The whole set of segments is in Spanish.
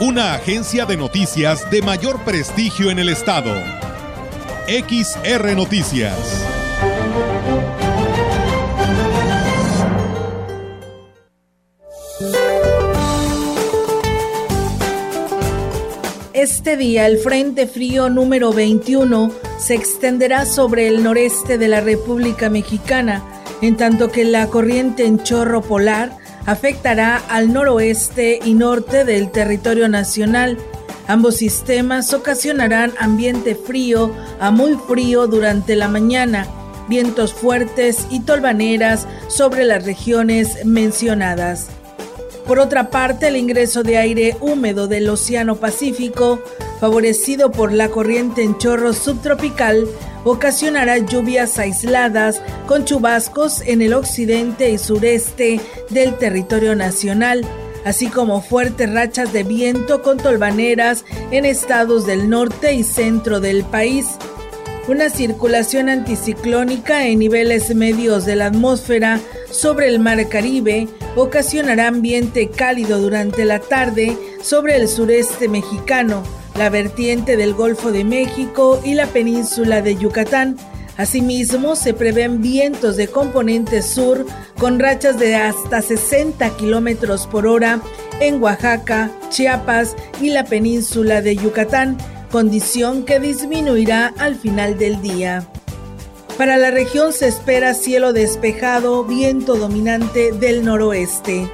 Una agencia de noticias de mayor prestigio en el estado. XR Noticias. Este día el Frente Frío número 21 se extenderá sobre el noreste de la República Mexicana en tanto que la corriente en chorro polar afectará al noroeste y norte del territorio nacional. Ambos sistemas ocasionarán ambiente frío a muy frío durante la mañana, vientos fuertes y tolvaneras sobre las regiones mencionadas. Por otra parte, el ingreso de aire húmedo del Océano Pacífico, favorecido por la corriente en chorro subtropical, ocasionará lluvias aisladas con chubascos en el occidente y sureste del territorio nacional, así como fuertes rachas de viento con tolvaneras en estados del norte y centro del país. Una circulación anticiclónica en niveles medios de la atmósfera sobre el mar Caribe ocasionará ambiente cálido durante la tarde sobre el sureste mexicano, la vertiente del Golfo de México y la península de Yucatán. Asimismo, se prevén vientos de componente sur con rachas de hasta 60 kilómetros por hora en Oaxaca, Chiapas y la península de Yucatán, condición que disminuirá al final del día. Para la región se espera cielo despejado, viento dominante del noroeste.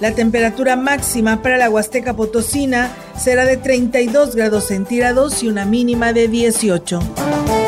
La temperatura máxima para la Huasteca Potosina será de 32 grados centígrados y una mínima de 18.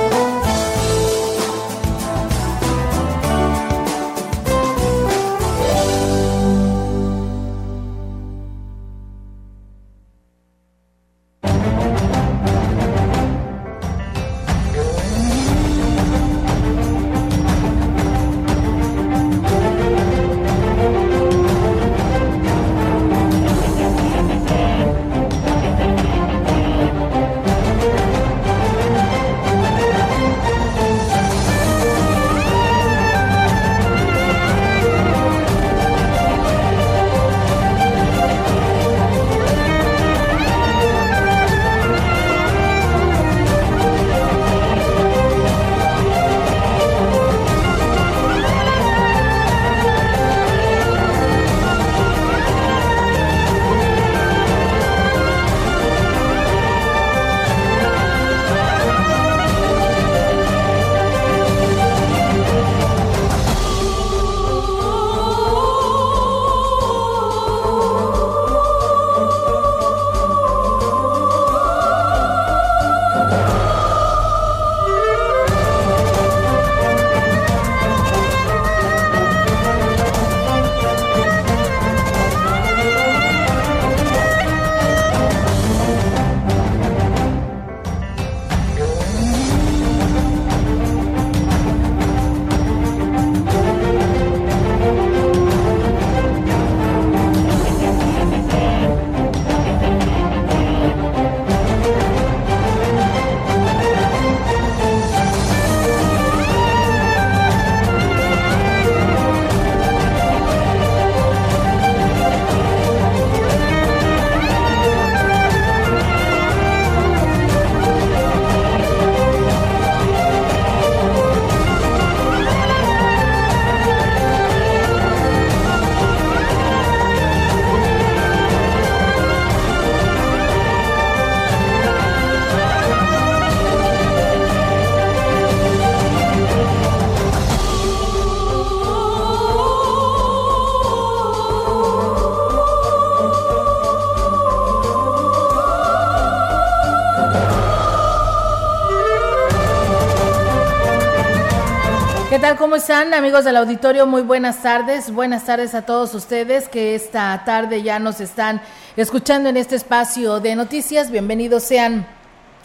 Están amigos del auditorio? Muy buenas tardes. Buenas tardes a todos ustedes que esta tarde ya nos están escuchando en este espacio de noticias. Bienvenidos sean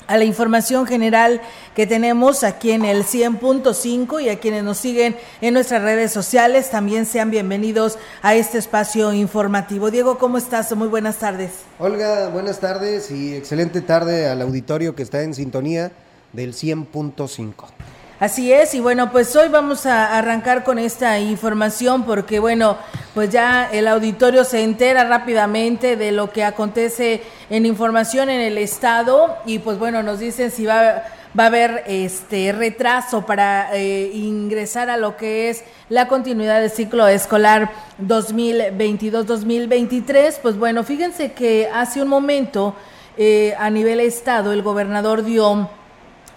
a la información general que tenemos aquí en el 100.5 y a quienes nos siguen en nuestras redes sociales. También sean bienvenidos a este espacio informativo. Diego, ¿cómo estás? Muy buenas tardes. Olga, buenas tardes y excelente tarde al auditorio que está en sintonía del 100.5. Así es, y bueno, pues hoy vamos a arrancar con esta información porque bueno, pues ya el auditorio se entera rápidamente de lo que acontece en información en el estado y pues bueno, nos dicen si va, va a haber este retraso para eh, ingresar a lo que es la continuidad del ciclo escolar 2022-2023. Pues bueno, fíjense que hace un momento eh, a nivel estado el gobernador dio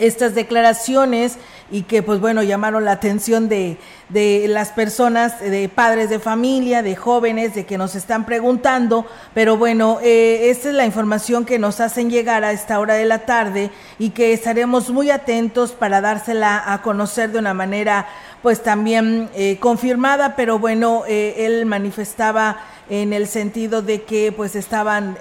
estas declaraciones y que pues bueno llamaron la atención de, de, las personas, de padres de familia, de jóvenes, de que nos están preguntando, pero bueno, eh, esta es la información que nos hacen llegar a esta hora de la tarde y que estaremos muy atentos para dársela a conocer de una manera pues también eh, confirmada, pero bueno, eh, él manifestaba en el sentido de que pues estaban...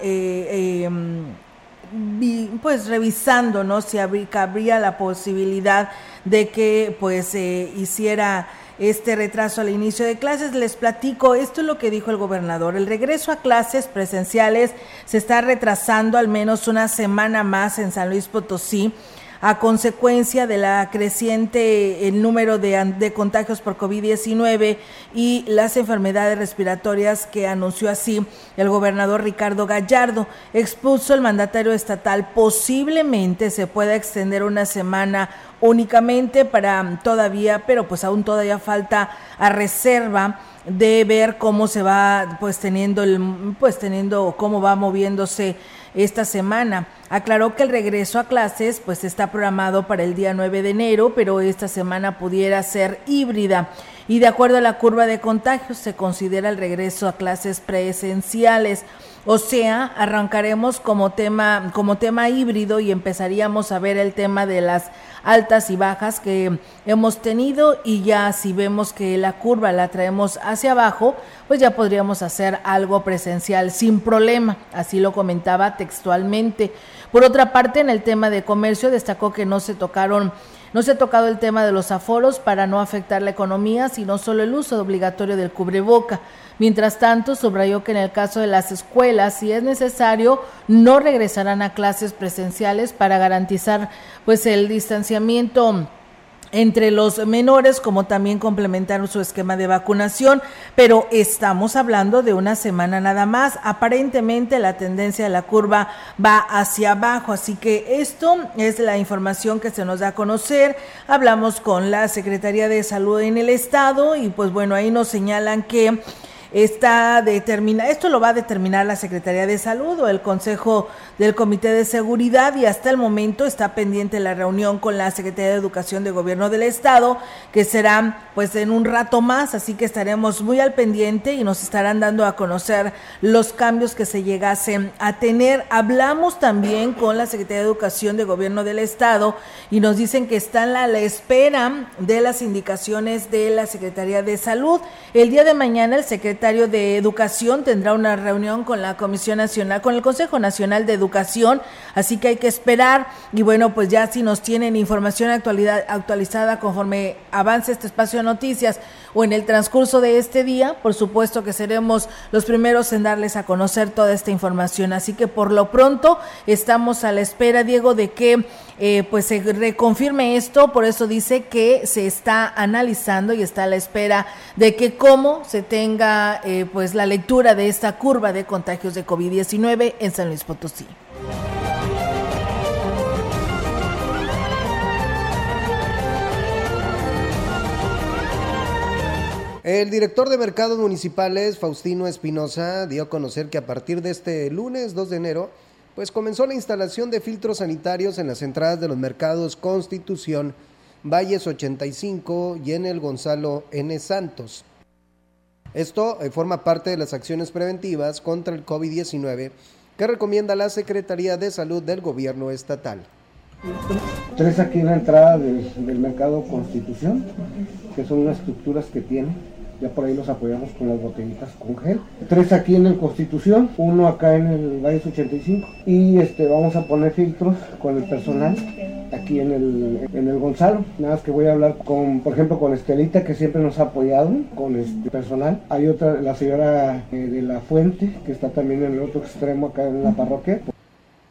Pues revisando no si habría, la posibilidad de que pues eh, hiciera este retraso al inicio de clases. Les platico, esto es lo que dijo el gobernador. El regreso a clases presenciales se está retrasando al menos una semana más en San Luis Potosí a consecuencia de la creciente el número de, de contagios por COVID-19 y las enfermedades respiratorias que anunció así el gobernador Ricardo Gallardo. Expuso el mandatario estatal posiblemente se pueda extender una semana únicamente para todavía, pero pues aún todavía falta a reserva de ver cómo se va pues teniendo el pues teniendo cómo va moviéndose esta semana. Aclaró que el regreso a clases pues está programado para el día 9 de enero, pero esta semana pudiera ser híbrida. Y de acuerdo a la curva de contagios se considera el regreso a clases presenciales. O sea, arrancaremos como tema, como tema híbrido y empezaríamos a ver el tema de las altas y bajas que hemos tenido y ya si vemos que la curva la traemos hacia abajo, pues ya podríamos hacer algo presencial sin problema, así lo comentaba textualmente. Por otra parte, en el tema de comercio destacó que no se tocaron no se ha tocado el tema de los aforos para no afectar la economía, sino solo el uso obligatorio del cubreboca. Mientras tanto, subrayó que en el caso de las escuelas, si es necesario, no regresarán a clases presenciales para garantizar pues el distanciamiento entre los menores, como también complementar su esquema de vacunación, pero estamos hablando de una semana nada más. Aparentemente la tendencia de la curva va hacia abajo, así que esto es la información que se nos da a conocer. Hablamos con la Secretaría de Salud en el Estado y pues bueno, ahí nos señalan que está determina, esto lo va a determinar la Secretaría de Salud o el Consejo del Comité de Seguridad y hasta el momento está pendiente la reunión con la Secretaría de Educación de Gobierno del Estado, que será pues en un rato más, así que estaremos muy al pendiente y nos estarán dando a conocer los cambios que se llegasen a tener. Hablamos también con la Secretaría de Educación de Gobierno del Estado y nos dicen que están a la espera de las indicaciones de la Secretaría de Salud. El día de mañana el secretario de Educación tendrá una reunión con la Comisión Nacional, con el Consejo Nacional de Educación educación, así que hay que esperar. Y bueno, pues ya si nos tienen información actualidad, actualizada conforme avance este espacio de noticias o en el transcurso de este día, por supuesto que seremos los primeros en darles a conocer toda esta información. Así que por lo pronto estamos a la espera, Diego, de que eh, pues se reconfirme esto, por eso dice que se está analizando y está a la espera de que cómo se tenga eh, pues la lectura de esta curva de contagios de COVID-19 en San Luis Potosí. El director de mercados municipales, Faustino Espinosa, dio a conocer que a partir de este lunes 2 de enero, pues comenzó la instalación de filtros sanitarios en las entradas de los mercados Constitución, Valles 85 y en el Gonzalo N. Santos. Esto eh, forma parte de las acciones preventivas contra el COVID-19 que recomienda la Secretaría de Salud del Gobierno Estatal. Tres aquí en la entrada del, del mercado Constitución, que son unas estructuras que tiene ya por ahí los apoyamos con las botellitas con gel. Tres aquí en el Constitución, uno acá en el Valles 85 y este vamos a poner filtros con el personal aquí en el, en el Gonzalo. Nada más que voy a hablar con, por ejemplo, con Estelita que siempre nos ha apoyado con este personal. Hay otra, la señora eh, de la Fuente que está también en el otro extremo acá en la parroquia.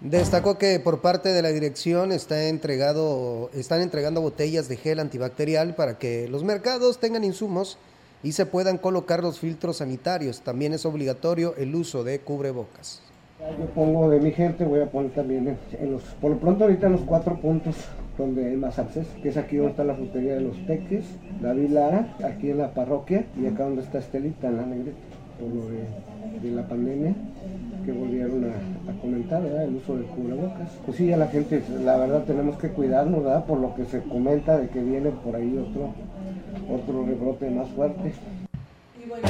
Destacó que por parte de la dirección está entregado, están entregando botellas de gel antibacterial para que los mercados tengan insumos y se puedan colocar los filtros sanitarios. También es obligatorio el uso de cubrebocas. Yo pongo de mi gente, voy a poner también en, los, por lo pronto ahorita en los cuatro puntos donde hay más acceso, que es aquí donde está la frutería de los Teques, David Lara, aquí en la parroquia y acá donde está Estelita en la negrita, por lo de, la pandemia que volvieron a, comentar, el uso del cubrebocas. Pues sí, a la gente, la verdad tenemos que cuidarnos, ¿verdad? Por lo que se comenta de que viene por ahí otro otro rebrote más fuerte.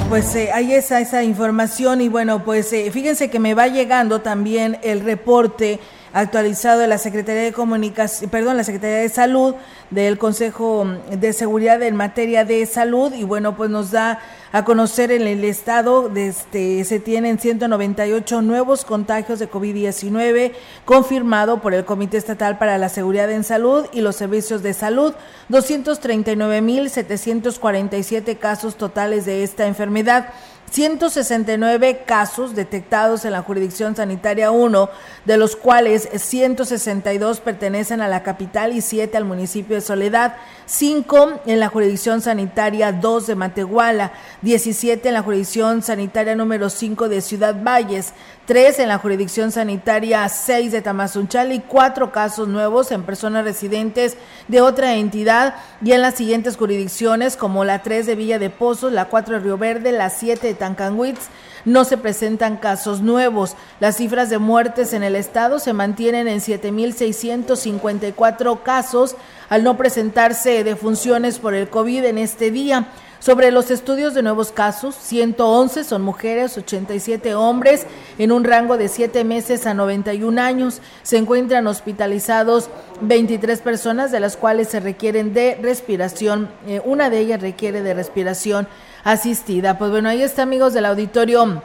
Pues eh, ahí está esa información y bueno, pues eh, fíjense que me va llegando también el reporte actualizado de la Secretaría de Comunicación, perdón, la Secretaría de Salud del Consejo de Seguridad en materia de salud y bueno, pues nos da a conocer en el estado este, se tienen 198 nuevos contagios de COVID-19 confirmado por el Comité Estatal para la Seguridad en Salud y los Servicios de Salud, 239.747 casos totales de esta enfermedad. 169 casos detectados en la jurisdicción sanitaria 1, de los cuales 162 pertenecen a la capital y 7 al municipio de Soledad, 5 en la jurisdicción sanitaria 2 de Matehuala, 17 en la jurisdicción sanitaria número 5 de Ciudad Valles, 3 en la jurisdicción sanitaria 6 de Tamazunchal y 4 casos nuevos en personas residentes de otra entidad y en las siguientes jurisdicciones como la 3 de Villa de Pozos, la 4 de Río Verde, la 7 de Tancanwitz, no se presentan casos nuevos. Las cifras de muertes en el estado se mantienen en 7.654 casos al no presentarse defunciones por el COVID en este día. Sobre los estudios de nuevos casos, 111 son mujeres, 87 hombres, en un rango de 7 meses a 91 años. Se encuentran hospitalizados 23 personas, de las cuales se requieren de respiración, eh, una de ellas requiere de respiración asistida. Pues bueno, ahí está amigos del auditorio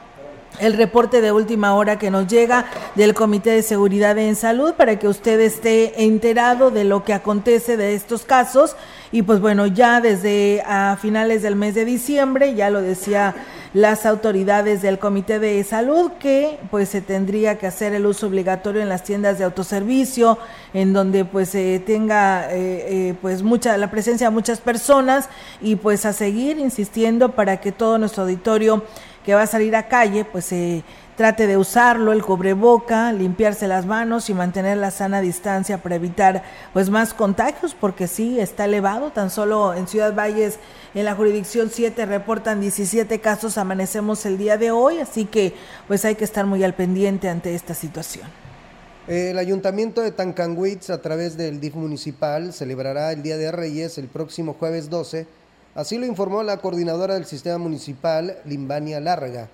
el reporte de última hora que nos llega del Comité de Seguridad en Salud para que usted esté enterado de lo que acontece de estos casos. Y pues bueno, ya desde a finales del mes de diciembre, ya lo decía las autoridades del Comité de Salud, que pues se tendría que hacer el uso obligatorio en las tiendas de autoservicio, en donde pues se tenga eh, eh, pues mucha, la presencia de muchas personas y pues a seguir insistiendo para que todo nuestro auditorio que va a salir a calle, pues se trate de usarlo, el cobreboca, limpiarse las manos y mantener la sana distancia para evitar pues más contagios, porque sí está elevado, tan solo en Ciudad Valles, en la jurisdicción 7 reportan 17 casos, amanecemos el día de hoy, así que pues hay que estar muy al pendiente ante esta situación. El ayuntamiento de Tancanwitz, a través del DIF municipal, celebrará el Día de Reyes el próximo jueves 12 Así lo informó la coordinadora del sistema municipal, Limbania Larga.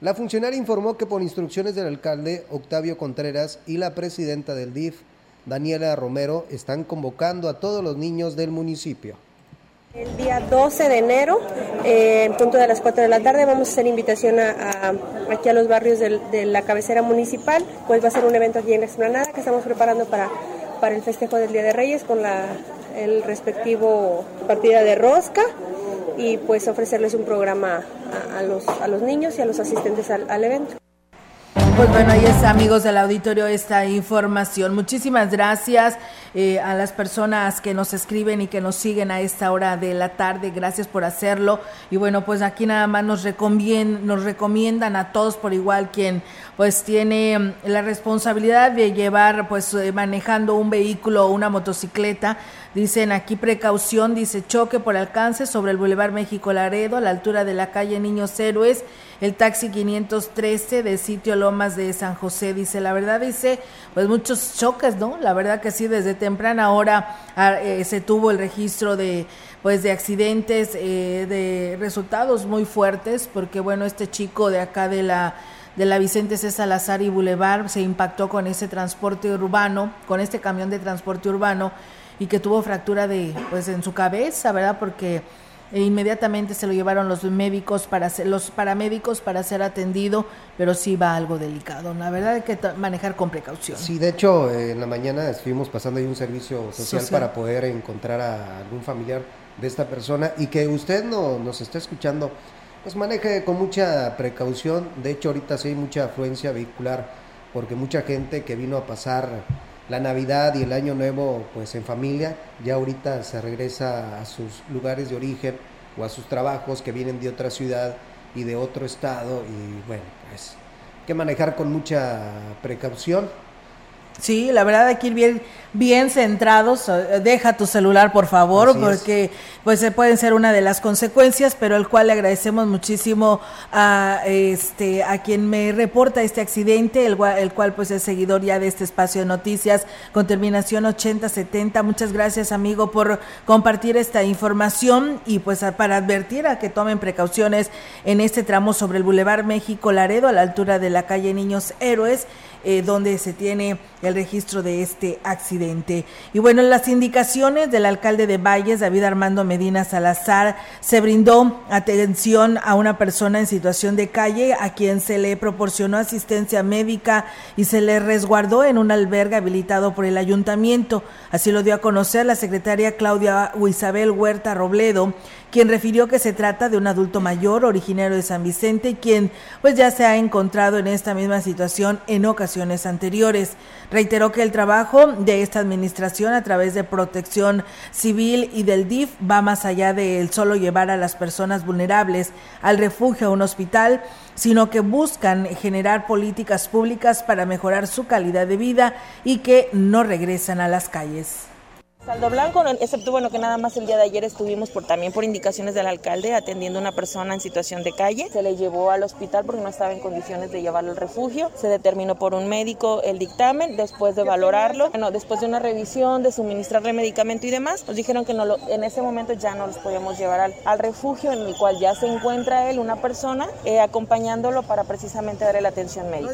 La funcionaria informó que por instrucciones del alcalde Octavio Contreras y la presidenta del DIF, Daniela Romero, están convocando a todos los niños del municipio. El día 12 de enero, eh, en punto de las 4 de la tarde, vamos a hacer invitación aquí a los barrios de, la cabecera municipal. Pues va a ser un evento aquí en la explanada que estamos preparando para, para el festejo del Día de Reyes con la el respectivo partida de rosca y pues ofrecerles un programa a, los, a los niños y a los asistentes al, evento. Pues bueno, ahí está, amigos del auditorio, esta información. Muchísimas gracias eh, a las personas que nos escriben y que nos siguen a esta hora de la tarde. Gracias por hacerlo. Y bueno, pues aquí nada más nos, recomiendan, nos recomiendan a todos por igual quien pues tiene mm, la responsabilidad de llevar pues eh, manejando un vehículo o una motocicleta Dicen aquí precaución, dice choque por alcance sobre el Boulevard México Laredo, a la altura de la calle Niños Héroes, el taxi 513 de sitio Lomas de San José. Dice, la verdad, dice, pues muchos choques, ¿no? La verdad que sí, desde temprana hora ah, eh, se tuvo el registro de pues de accidentes, eh, de resultados muy fuertes, porque bueno, este chico de acá de la de la Vicente C. Salazar y Boulevard se impactó con ese transporte urbano, con este camión de transporte urbano y que tuvo fractura de pues en su cabeza, ¿verdad? Porque inmediatamente se lo llevaron los médicos para ser, los paramédicos para ser atendido, pero sí va algo delicado. La verdad hay que manejar con precaución. Sí, de hecho, en la mañana estuvimos pasando ahí un servicio social, para poder encontrar a algún familiar de esta persona y que usted no, nos está escuchando, pues maneje con mucha precaución. De hecho, ahorita sí hay mucha afluencia vehicular porque mucha gente que vino a pasar la Navidad y el Año Nuevo pues en familia, ya ahorita se regresa a sus lugares de origen o a sus trabajos que vienen de otra ciudad y de otro estado y bueno, pues que manejar con mucha precaución Sí, la verdad hay que ir bien, bien centrados. Eh, deja tu celular, por favor, porque pues pueden ser una de las consecuencias, pero al cual le agradecemos muchísimo a este a quien me reporta este accidente, el, el cual pues es seguidor ya de este espacio de noticias con terminación 8070. Muchas gracias, amigo, por compartir esta información y pues para advertir a que tomen precauciones en este tramo sobre el Boulevard México Laredo a la altura de la calle Niños Héroes eh, donde se tiene el registro de este accidente. Y bueno, las indicaciones del alcalde de Valles, David Armando Medina Salazar, se brindó atención a una persona en situación de calle a quien se le proporcionó asistencia médica y se le resguardó en un albergue habilitado por el ayuntamiento. Así lo dio a conocer la secretaria Claudia Isabel Huerta Robledo quien refirió que se trata de un adulto mayor originario de San Vicente, quien pues ya se ha encontrado en esta misma situación en ocasiones anteriores. Reiteró que el trabajo de esta administración a través de protección civil y del DIF va más allá de el solo llevar a las personas vulnerables al refugio a un hospital, sino que buscan generar políticas públicas para mejorar su calidad de vida y que no regresan a las calles. Saldo blanco, excepto bueno que nada más el día de ayer estuvimos por también por indicaciones del alcalde atendiendo a una persona en situación de calle. Se le llevó al hospital porque no estaba en condiciones de llevarlo al refugio. Se determinó por un médico el dictamen después de valorarlo. Bueno, después de una revisión, de suministrarle medicamento y demás, nos dijeron que no lo, en ese momento ya no los podíamos llevar al, refugio en el cual ya se encuentra él, una persona, eh, acompañándolo para precisamente darle la atención médica.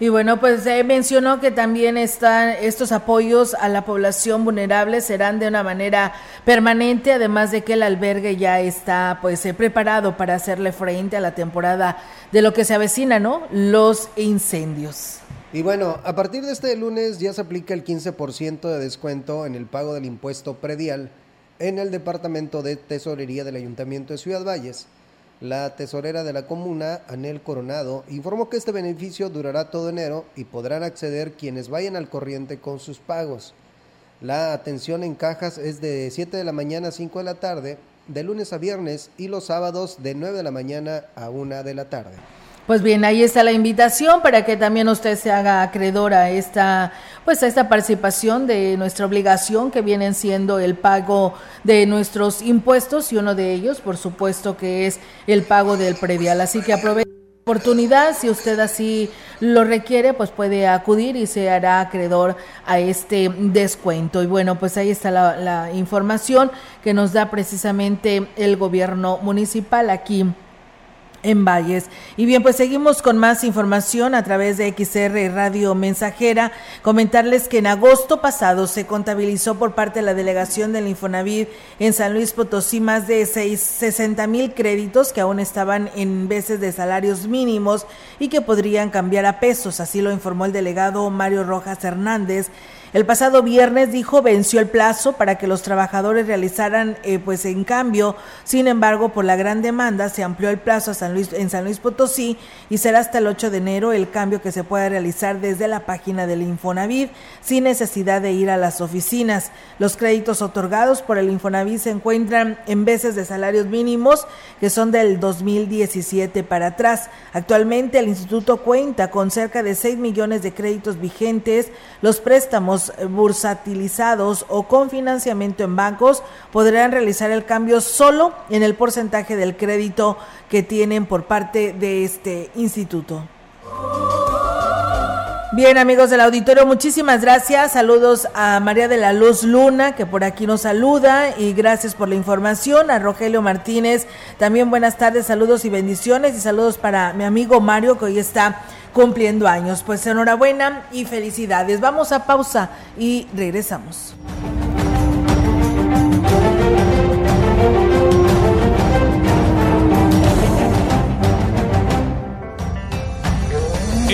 Y bueno, pues se mencionó que también están estos apoyos a la población vulnerable serán de una manera permanente, además de que el albergue ya está pues eh, preparado para hacerle frente a la temporada de lo que se avecina, ¿no? Los incendios. Y bueno, a partir de este lunes ya se aplica el 15% de descuento en el pago del impuesto predial en el Departamento de Tesorería del Ayuntamiento de Ciudad Valles. La tesorera de la comuna, Anel Coronado, informó que este beneficio durará todo enero y podrán acceder quienes vayan al corriente con sus pagos. La atención en cajas es de 7 de la mañana a 5 de la tarde, de lunes a viernes y los sábados de 9 de la mañana a 1 de la tarde. Pues bien, ahí está la invitación para que también usted se haga acreedor a esta, pues a esta participación de nuestra obligación que vienen siendo el pago de nuestros impuestos y uno de ellos, por supuesto, que es el pago del predial. Así que aproveche la oportunidad, si usted así lo requiere, pues puede acudir y se hará acreedor a este descuento. Y bueno, pues ahí está la, la información que nos da precisamente el gobierno municipal aquí en Valles. Y bien, pues seguimos con más información a través de XR Radio Mensajera. Comentarles que en agosto pasado se contabilizó por parte de la delegación del Infonavit en San Luis Potosí más de 60 mil créditos que aún estaban en veces de salarios mínimos y que podrían cambiar a pesos. Así lo informó el delegado Mario Rojas Hernández el pasado viernes dijo venció el plazo para que los trabajadores realizaran, eh, pues en cambio, sin embargo, por la gran demanda se amplió el plazo a San Luis, en San Luis Potosí y será hasta el 8 de enero el cambio que se pueda realizar desde la página del Infonavit sin necesidad de ir a las oficinas. Los créditos otorgados por el Infonavit se encuentran en veces de salarios mínimos que son del 2017 para atrás. Actualmente el instituto cuenta con cerca de 6 millones de créditos vigentes. Los préstamos bursatilizados o con financiamiento en bancos podrán realizar el cambio solo en el porcentaje del crédito que tienen por parte de este instituto. Bien, amigos del auditorio, muchísimas gracias. Saludos a María de la Luz Luna, que por aquí nos saluda, y gracias por la información. A Rogelio Martínez, también buenas tardes, saludos y bendiciones, y saludos para mi amigo Mario, que hoy está cumpliendo años. Pues enhorabuena y felicidades. Vamos a pausa y regresamos.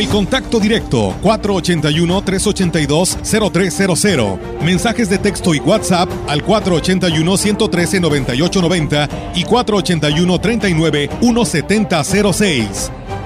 El contacto directo 481-382-0300. Mensajes de texto y WhatsApp al 481-113-9890 y 481-39-1706.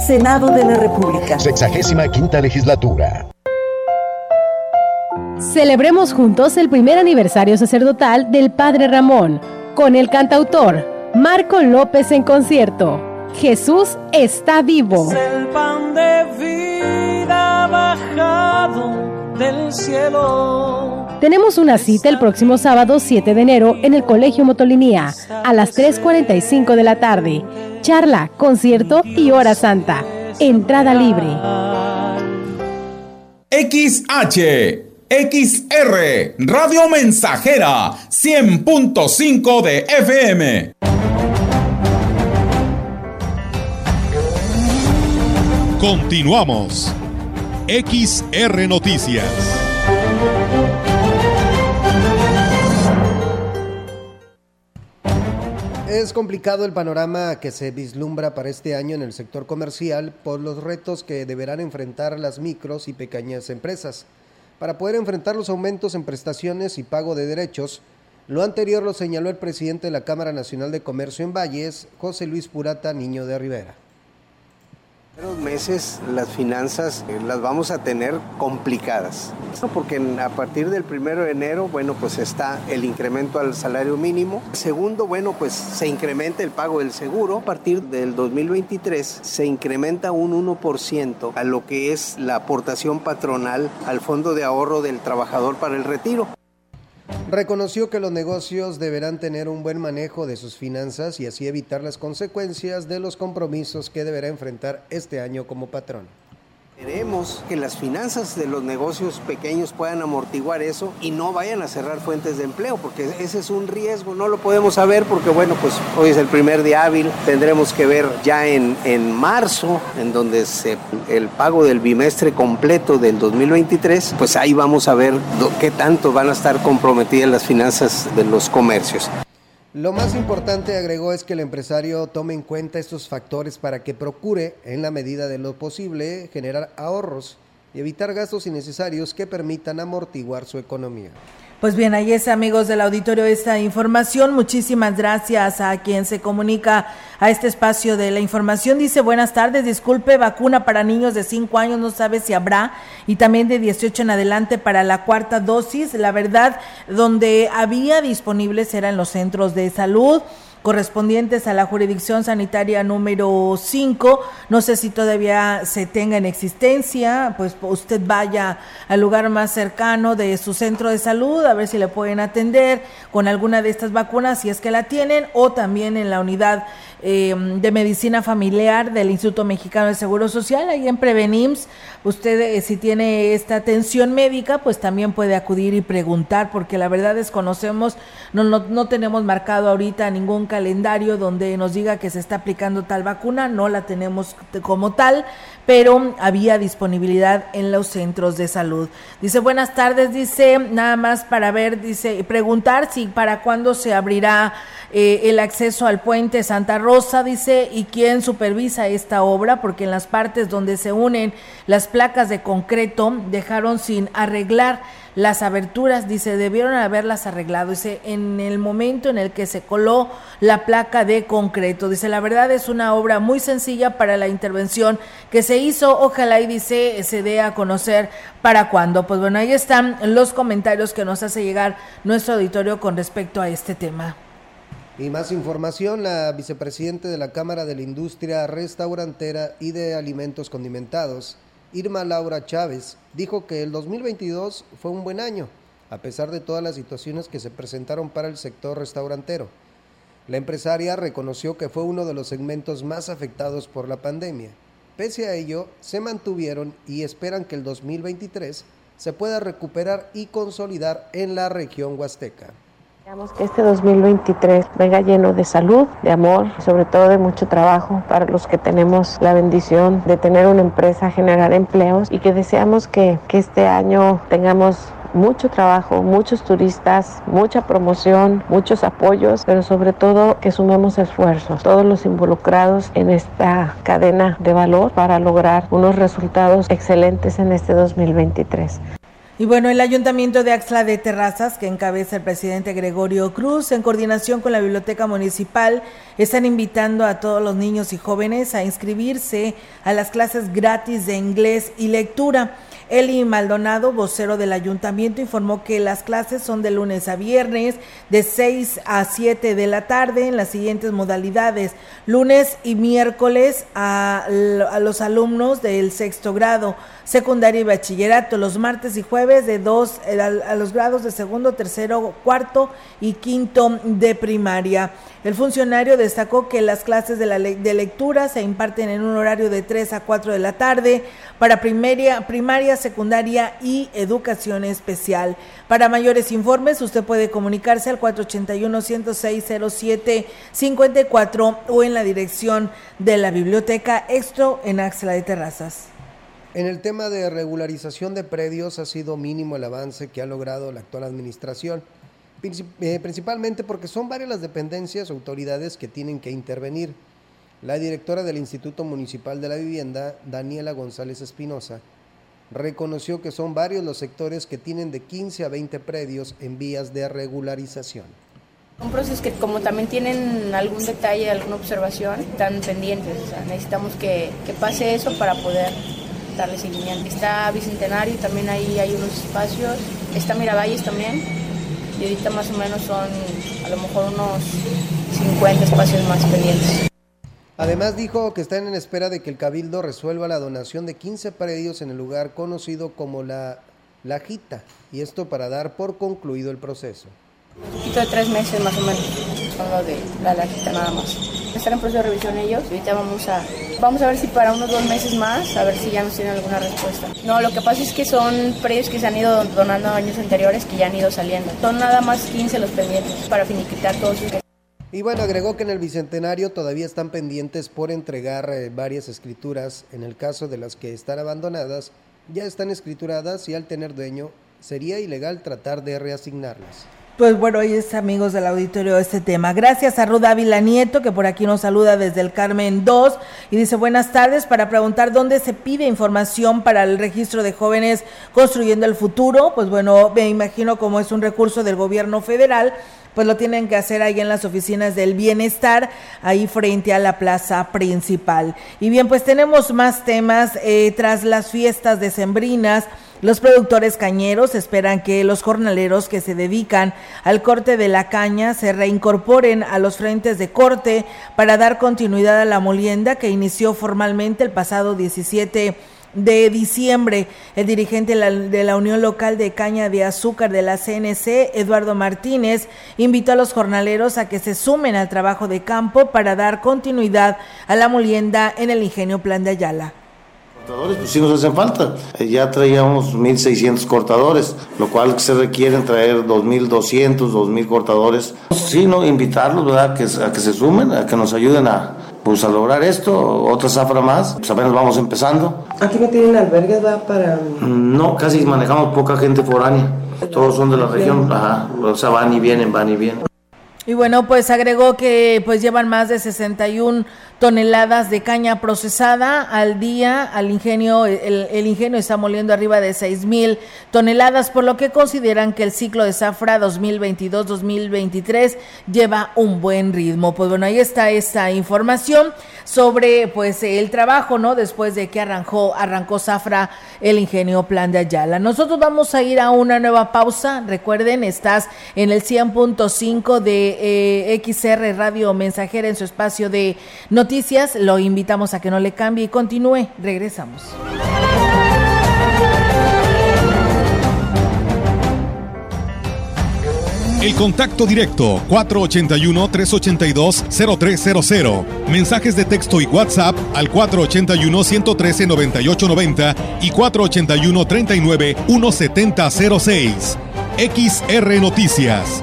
Senado de la República. Sexagésima quinta legislatura. Celebremos juntos el primer aniversario sacerdotal del Padre Ramón con el cantautor Marco López en concierto. Jesús está vivo. el pan de vida bajado del cielo. Tenemos una cita el próximo sábado 7 de enero en el Colegio Motolinía a las 3.45 de la tarde. Charla, concierto y hora santa. Entrada libre. XH, XR, Radio Mensajera, 100.5 de FM. Continuamos. XR Noticias. Es complicado el panorama que se vislumbra para este año en el sector comercial por los retos que deberán enfrentar las micros y pequeñas empresas. Para poder enfrentar los aumentos en prestaciones y pago de derechos, lo anterior lo señaló el presidente de la Cámara Nacional de Comercio en Valles, José Luis Purata Niño de Rivera los meses las finanzas eh, las vamos a tener complicadas, porque a partir del primero de enero, bueno, pues está el incremento al salario mínimo. Segundo, bueno, pues se incrementa el pago del seguro. A partir del 2023 se incrementa un 1% a lo que es la aportación patronal al Fondo de Ahorro del Trabajador para el Retiro. Reconoció que los negocios deberán tener un buen manejo de sus finanzas y así evitar las consecuencias de los compromisos que deberá enfrentar este año como patrón. Queremos que las finanzas de los negocios pequeños puedan amortiguar eso y no vayan a cerrar fuentes de empleo, porque ese es un riesgo, no lo podemos saber porque bueno, pues hoy es el primer día hábil, tendremos que ver ya en, en marzo, en donde se, el pago del bimestre completo del 2023, pues ahí vamos a ver qué tanto van a estar comprometidas las finanzas de los comercios. Lo más importante, agregó, es que el empresario tome en cuenta estos factores para que procure, en la medida de lo posible, generar ahorros y evitar gastos innecesarios que permitan amortiguar su economía. Pues bien, ahí es amigos del auditorio esta información. Muchísimas gracias a quien se comunica a este espacio de la información. Dice, buenas tardes, disculpe, vacuna para niños de 5 años, no sabe si habrá, y también de 18 en adelante para la cuarta dosis. La verdad, donde había disponibles eran los centros de salud correspondientes a la jurisdicción sanitaria número 5. No sé si todavía se tenga en existencia, pues usted vaya al lugar más cercano de su centro de salud a ver si le pueden atender con alguna de estas vacunas si es que la tienen o también en la unidad eh, de Medicina Familiar del Instituto Mexicano de Seguro Social, ahí en Prevenims. Usted, eh, si tiene esta atención médica, pues también puede acudir y preguntar, porque la verdad desconocemos, no, no, no tenemos marcado ahorita ningún calendario donde nos diga que se está aplicando tal vacuna, no la tenemos como tal, pero había disponibilidad en los centros de salud. Dice, buenas tardes, dice, nada más para ver, dice, preguntar si para cuándo se abrirá eh, el acceso al puente Santa Rosa, dice, y quién supervisa esta obra, porque en las partes donde se unen las placas de concreto dejaron sin arreglar las aberturas, dice, debieron haberlas arreglado, dice, en el momento en el que se coló la placa de concreto, dice, la verdad es una obra muy sencilla para la intervención que se hizo, ojalá y dice, se dé a conocer para cuándo. Pues bueno, ahí están los comentarios que nos hace llegar nuestro auditorio con respecto a este tema. Y más información, la vicepresidente de la Cámara de la Industria Restaurantera y de Alimentos Condimentados, Irma Laura Chávez, dijo que el 2022 fue un buen año, a pesar de todas las situaciones que se presentaron para el sector restaurantero. La empresaria reconoció que fue uno de los segmentos más afectados por la pandemia. Pese a ello, se mantuvieron y esperan que el 2023 se pueda recuperar y consolidar en la región huasteca. Que este 2023 venga lleno de salud, de amor, sobre todo de mucho trabajo para los que tenemos la bendición de tener una empresa, generar empleos y que deseamos que, que este año tengamos mucho trabajo, muchos turistas, mucha promoción, muchos apoyos, pero sobre todo que sumemos esfuerzos, todos los involucrados en esta cadena de valor para lograr unos resultados excelentes en este 2023. Y bueno, el Ayuntamiento de Axla de Terrazas, que encabeza el presidente Gregorio Cruz, en coordinación con la Biblioteca Municipal, están invitando a todos los niños y jóvenes a inscribirse a las clases gratis de inglés y lectura. Eli Maldonado, vocero del ayuntamiento, informó que las clases son de lunes a viernes, de 6 a 7 de la tarde, en las siguientes modalidades. Lunes y miércoles a, a los alumnos del sexto grado, secundaria y bachillerato. Los martes y jueves de 2 a los grados de segundo, tercero, cuarto y quinto de primaria. El funcionario destacó que las clases de, la de lectura se imparten en un horario de 3 a 4 de la tarde para primaria, primaria, secundaria y educación especial. Para mayores informes, usted puede comunicarse al 481-106-07-54 o en la dirección de la Biblioteca Extro en Axla de Terrazas. En el tema de regularización de predios ha sido mínimo el avance que ha logrado la actual administración, eh, principalmente porque son varias las dependencias o autoridades que tienen que intervenir. La directora del Instituto Municipal de la Vivienda, Daniela González Espinosa, reconoció que son varios los sectores que tienen de 15 a 20 predios en vías de regularización. Son procesos que como también tienen algún detalle, alguna observación, están pendientes. O sea, necesitamos que, que, pase eso para poder darle seguimiento. Está Bicentenario, también ahí hay unos espacios. Está Miravalles también. Y ahorita más o menos son a lo mejor unos 50 espacios más pendientes. Además dijo que están en espera de que el Cabildo resuelva la donación de 15 predios en el lugar conocido como la Lajita, y esto para dar por concluido el proceso. Un poquito de tres meses más o menos, son lo de la Lajita nada más. Están en proceso de revisión ellos, ahorita vamos a, vamos a ver si para unos dos meses más, a ver si ya nos tienen alguna respuesta. No, lo que pasa es que son predios que se han ido donando años anteriores que ya han ido saliendo. Son nada más 15 los pendientes para finiquitar todos sus y bueno, agregó que en el Bicentenario todavía están pendientes por entregar eh, varias escrituras. En el caso de las que están abandonadas, ya están escrituradas y al tener dueño sería ilegal tratar de reasignarlas. Pues bueno, ahí es amigos del auditorio este tema. Gracias a Ruda Nieto, que por aquí nos saluda desde el Carmen 2 y dice buenas tardes para preguntar dónde se pide información para el registro de jóvenes construyendo el futuro. Pues bueno, me imagino como es un recurso del gobierno federal, pues lo tienen que hacer ahí en las oficinas del bienestar, ahí frente a la plaza principal. Y bien, pues tenemos más temas eh, tras las fiestas decembrinas. Los productores cañeros esperan que los jornaleros que se dedican al corte de la caña se reincorporen a los frentes de corte para dar continuidad a la molienda que inició formalmente el pasado 17 de diciembre. El dirigente de la Unión Local de Caña de Azúcar de la CNC, Eduardo Martínez, invitó a los jornaleros a que se sumen al trabajo de campo para dar continuidad a la molienda en el ingenio Plan de Ayala cortadores, pues sí nos hacen falta. Eh, ya traíamos 1.600 cortadores, lo cual se requieren traer 2.200, 2.000 cortadores. Sí, ¿no? invitarlos ¿verdad? Que, a que se sumen, a que nos ayuden a, pues, a lograr esto, otra zafra más, pues apenas vamos empezando. ¿Aquí no tienen albergues para...? No, casi manejamos poca gente foránea, todos son de la región, Ajá. o sea, van y vienen, van y vienen. Y bueno, pues agregó que pues llevan más de 61 toneladas de caña procesada al día. Al ingenio, el, ingenio está moliendo arriba de 6 mil toneladas, por lo que consideran que el ciclo de zafra 2022-2023 lleva un buen ritmo. Pues bueno, ahí está esta información sobre pues el trabajo, ¿no? Después de que arrancó, arrancó zafra el ingenio Plan de Ayala. Nosotros vamos a ir a una nueva pausa. Recuerden, estás en el 100.5 de eh, XR Radio Mensajera en su espacio de noticias noticias. Lo invitamos a que no le cambie y continúe. Regresamos. El contacto directo 481-382-0300. Mensajes de texto y WhatsApp al 481-113-9890 y 481-39-1706. XR Noticias.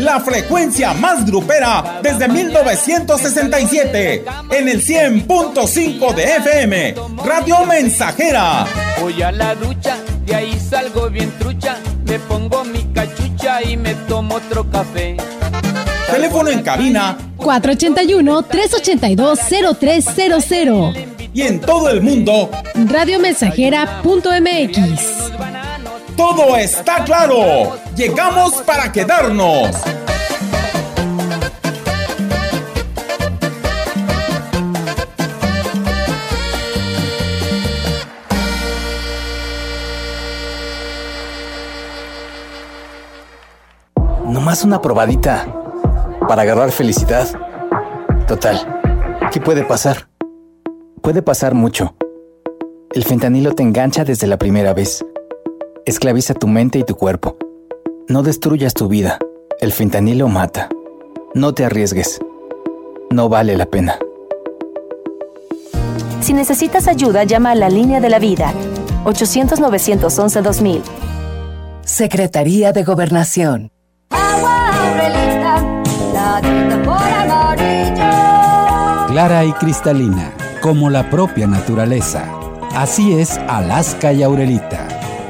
la frecuencia más grupera desde 1967 en el 100.5 de FM, Radio Mensajera. Voy a la ducha, de ahí salgo bien trucha, me pongo mi cachucha y me tomo otro café. Teléfono en cabina 481-382-0300. Y en todo el mundo, radiomensajera.mx. Todo está claro. Llegamos para quedarnos. Nomás una probadita para agarrar felicidad. Total, ¿qué puede pasar? Puede pasar mucho. El fentanilo te engancha desde la primera vez Esclaviza tu mente y tu cuerpo. No destruyas tu vida. El fentanilo mata. No te arriesgues. No vale la pena. Si necesitas ayuda, llama a la línea de la vida. 800-911-2000. Secretaría de Gobernación. Clara y cristalina, como la propia naturaleza. Así es Alaska y Aurelita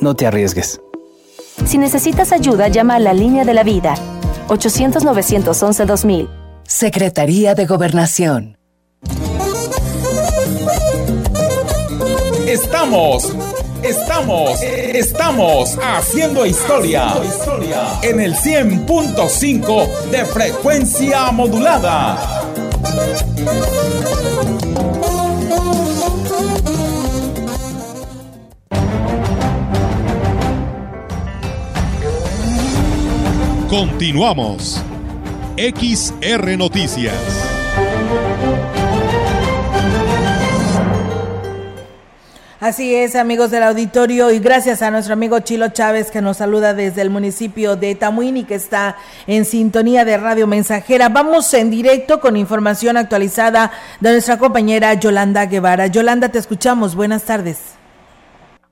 no te arriesgues. Si necesitas ayuda, llama a la línea de la vida. 800-911-2000. Secretaría de Gobernación. Estamos, estamos, estamos haciendo historia en el 100.5 de frecuencia modulada. Continuamos. XR Noticias. Así es, amigos del auditorio, y gracias a nuestro amigo Chilo Chávez que nos saluda desde el municipio de Tamuín y que está en sintonía de Radio Mensajera. Vamos en directo con información actualizada de nuestra compañera Yolanda Guevara. Yolanda, te escuchamos. Buenas tardes.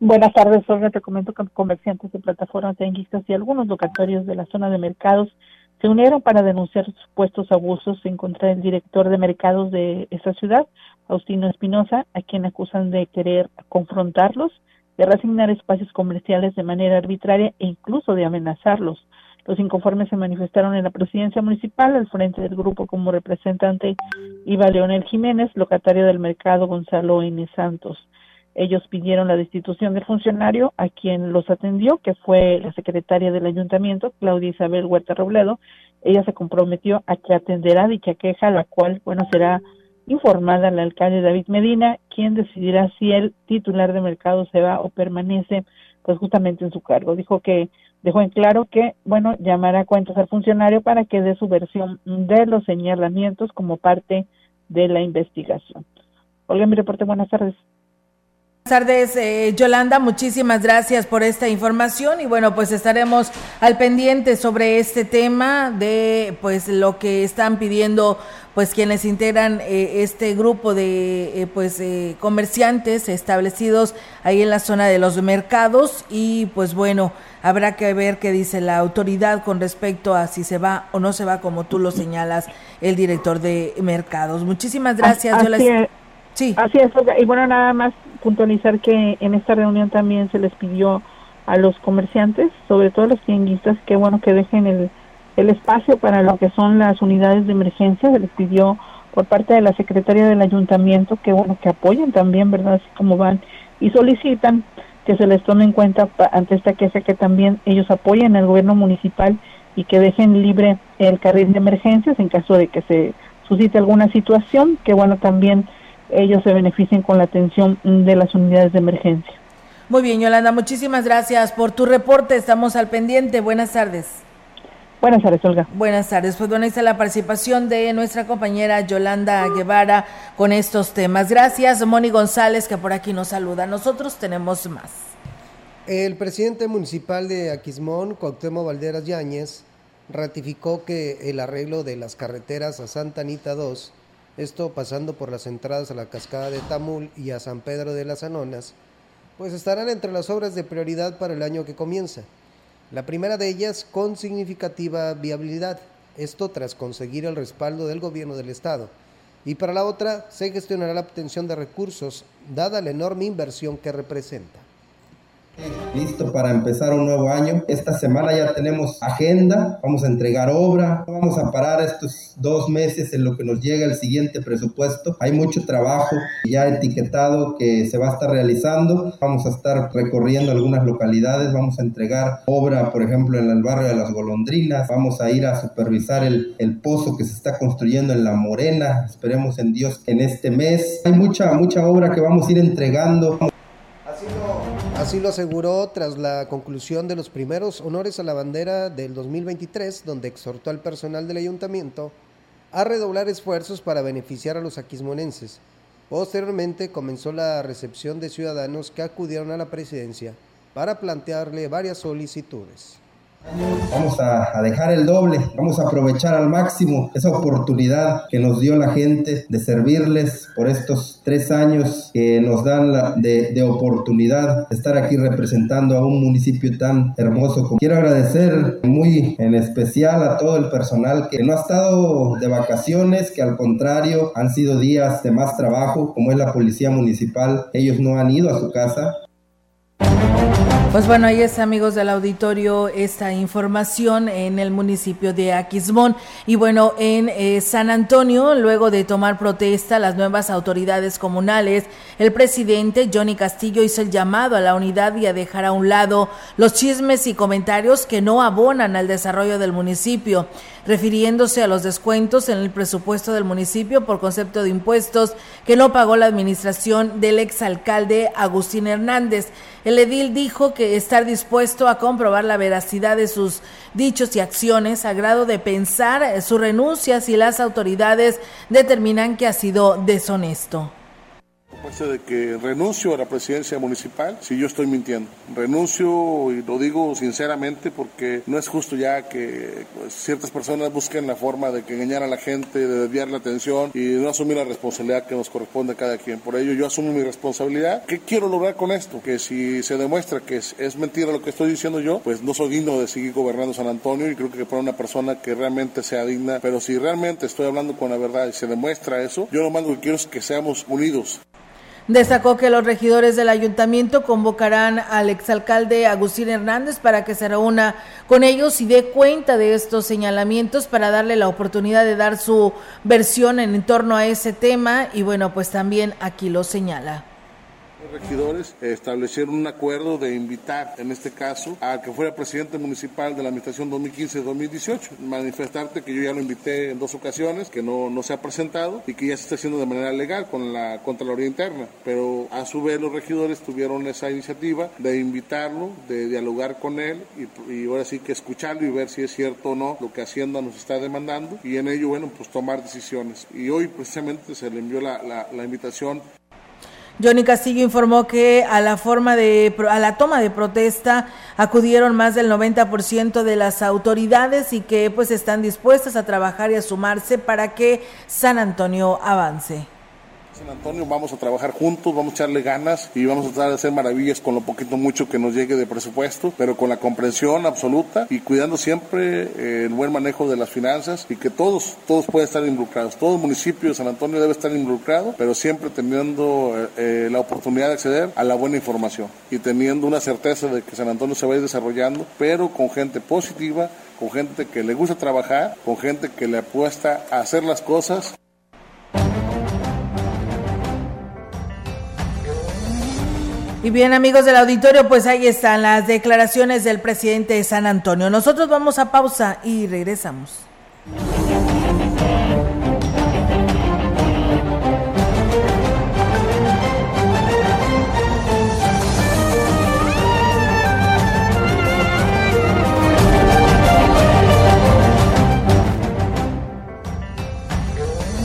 Buenas tardes, Olga. Te comento que comerciantes de plataformas tenguistas y algunos locatorios de la zona de mercados se unieron para denunciar supuestos abusos en contra del director de mercados de esta ciudad, Faustino Espinosa, a quien acusan de querer confrontarlos, de resignar espacios comerciales de manera arbitraria e incluso de amenazarlos. Los inconformes se manifestaron en la presidencia municipal al frente del grupo como representante iba Leonel Jiménez, locatario del mercado Gonzalo N. Santos. Ellos pidieron la destitución del funcionario a quien los atendió, que fue la secretaria del ayuntamiento, Claudia Isabel Huerta Robledo. Ella se comprometió a que atenderá dicha queja, la cual, bueno, será informada al alcalde David Medina, quien decidirá si el titular de mercado se va o permanece, pues justamente en su cargo. Dijo que dejó en claro que, bueno, llamará cuentas al funcionario para que dé su versión de los señalamientos como parte de la investigación. Olga, mi reporte, buenas tardes. Buenas tardes, eh, Yolanda. Muchísimas gracias por esta información y bueno, pues estaremos al pendiente sobre este tema de pues lo que están pidiendo pues quienes integran eh, este grupo de eh, pues comerciantes establecidos ahí en la zona de los mercados y pues bueno, habrá que ver qué dice la autoridad con respecto a si se va o no se va como tú lo señalas el director de mercados. Muchísimas gracias. Sí. Así es, y bueno, nada más puntualizar que en esta reunión también se les pidió a los comerciantes, sobre todo a los tianguistas, que bueno, que dejen el, el espacio para lo que son las unidades de emergencia, se les pidió por parte de la secretaria del ayuntamiento que bueno, que apoyen también, ¿verdad? Así como van y solicitan que se les tome en cuenta ante esta queja que también ellos apoyen al gobierno municipal y que dejen libre el carril de emergencias en caso de que se suscite alguna situación, que bueno, también ellos se beneficien con la atención de las unidades de emergencia. Muy bien, Yolanda, muchísimas gracias por tu reporte. Estamos al pendiente. Buenas tardes. Buenas tardes, Olga. Buenas tardes. Pues bueno, está la participación de nuestra compañera Yolanda Guevara con estos temas. Gracias, Moni González, que por aquí nos saluda. Nosotros tenemos más. El presidente municipal de Aquismón, Cuauhtémoc Valderas Yáñez, ratificó que el arreglo de las carreteras a Santa Anita 2 esto pasando por las entradas a la cascada de Tamul y a San Pedro de las Anonas, pues estarán entre las obras de prioridad para el año que comienza. La primera de ellas con significativa viabilidad, esto tras conseguir el respaldo del gobierno del estado. Y para la otra se gestionará la obtención de recursos, dada la enorme inversión que representa. Listo para empezar un nuevo año. Esta semana ya tenemos agenda, vamos a entregar obra, vamos a parar estos dos meses en lo que nos llega el siguiente presupuesto. Hay mucho trabajo ya etiquetado que se va a estar realizando. Vamos a estar recorriendo algunas localidades, vamos a entregar obra, por ejemplo, en el barrio de las golondrinas, vamos a ir a supervisar el, el pozo que se está construyendo en La Morena. Esperemos en Dios en este mes. Hay mucha, mucha obra que vamos a ir entregando. Así lo aseguró tras la conclusión de los primeros honores a la bandera del 2023, donde exhortó al personal del ayuntamiento a redoblar esfuerzos para beneficiar a los aquismonenses. Posteriormente comenzó la recepción de ciudadanos que acudieron a la presidencia para plantearle varias solicitudes. Vamos a, dejar el doble, vamos a aprovechar al máximo esa oportunidad que nos dio la gente de servirles por estos tres años que nos dan la, de, de, oportunidad de estar aquí representando a un municipio tan hermoso. Quiero agradecer muy en especial a todo el personal que no ha estado de vacaciones, que al contrario han sido días de más trabajo, como es la policía municipal. Ellos no han ido a su casa, pues bueno, ahí es amigos del auditorio esta información en el municipio de Aquismón. Y bueno, en eh, San Antonio, luego de tomar protesta las nuevas autoridades comunales, el presidente Johnny Castillo hizo el llamado a la unidad y a dejar a un lado los chismes y comentarios que no abonan al desarrollo del municipio refiriéndose a los descuentos en el presupuesto del municipio por concepto de impuestos que no pagó la administración del exalcalde Agustín Hernández. El edil dijo que estar dispuesto a comprobar la veracidad de sus dichos y acciones a grado de pensar su renuncia si las autoridades determinan que ha sido deshonesto. De que renuncio a la presidencia municipal si yo estoy mintiendo. Renuncio y lo digo sinceramente porque no es justo ya que pues, ciertas personas busquen la forma de engañar a la gente, de desviar la atención y no asumir la responsabilidad que nos corresponde a cada quien. Por ello yo asumo mi responsabilidad. ¿Qué quiero lograr con esto? Que si se demuestra que es, es mentira lo que estoy diciendo yo, pues no soy digno de seguir gobernando San Antonio y creo que para una persona que realmente sea digna, pero si realmente estoy hablando con la verdad y se demuestra eso, yo lo más que quiero es que seamos unidos. Destacó que los regidores del ayuntamiento convocarán al exalcalde Agustín Hernández para que se reúna con ellos y dé cuenta de estos señalamientos para darle la oportunidad de dar su versión en torno a ese tema. Y bueno, pues también aquí lo señala regidores establecieron un acuerdo de invitar, en este caso, a que fuera presidente municipal de la administración 2015-2018. Manifestarte que yo ya lo invité en dos ocasiones, que no, no se ha presentado y que ya se está haciendo de manera legal con la Contraloría Interna. Pero a su vez los regidores tuvieron esa iniciativa de invitarlo, de dialogar con él y, ahora sí que escucharlo y ver si es cierto o no lo que Hacienda nos está demandando y en ello, bueno, pues tomar decisiones. Y hoy precisamente se le envió la invitación Johnny Castillo informó que a la forma de a la toma de protesta acudieron más del 90% de las autoridades y que pues están dispuestas a trabajar y a sumarse para que San Antonio avance. San Antonio, vamos a trabajar juntos, vamos a echarle ganas y vamos a tratar de hacer maravillas con lo poquito mucho que nos llegue de presupuesto, pero con la comprensión absoluta y cuidando siempre eh, el buen manejo de las finanzas y que todos, todos pueden estar involucrados. Todo el municipio de San Antonio debe estar involucrado, pero siempre teniendo eh, eh, la oportunidad de acceder a la buena información y teniendo una certeza de que San Antonio se va a ir desarrollando, pero con gente positiva, con gente que le gusta trabajar, con gente que le apuesta a hacer las cosas Y bien amigos del auditorio, pues ahí están las declaraciones del presidente de San Antonio. Nosotros vamos a pausa y regresamos.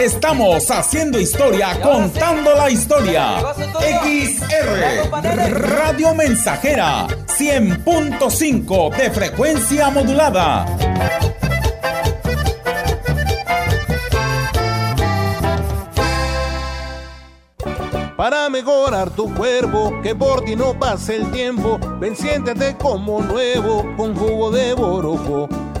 Estamos haciendo historia, contando la historia. XR Radio Mensajera 100.5 de frecuencia modulada. Para mejorar tu cuerpo, que por ti no pase el tiempo, ven como nuevo con jugo de borojo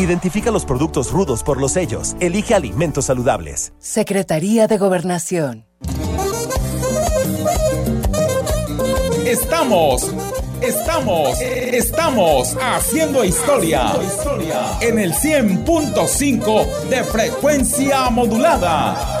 Identifica los productos rudos por los sellos. Elige alimentos saludables. Secretaría de Gobernación. Estamos, estamos, estamos haciendo historia en el 100.5 de frecuencia modulada.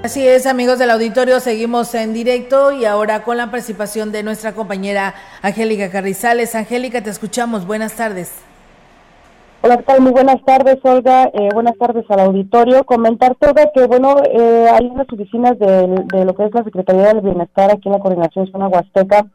Así es, amigos del auditorio, seguimos en directo y ahora con la participación de nuestra compañera Angélica Carrizales. Angélica, te escuchamos. Buenas tardes. Hola, ¿qué tal? Muy buenas tardes, Olga. Eh, buenas tardes al auditorio. Comentarte, Olga, que, bueno, eh, hay unas oficinas de, de, lo que es la Secretaría del Bienestar aquí en la Coordinación Zona Huasteca.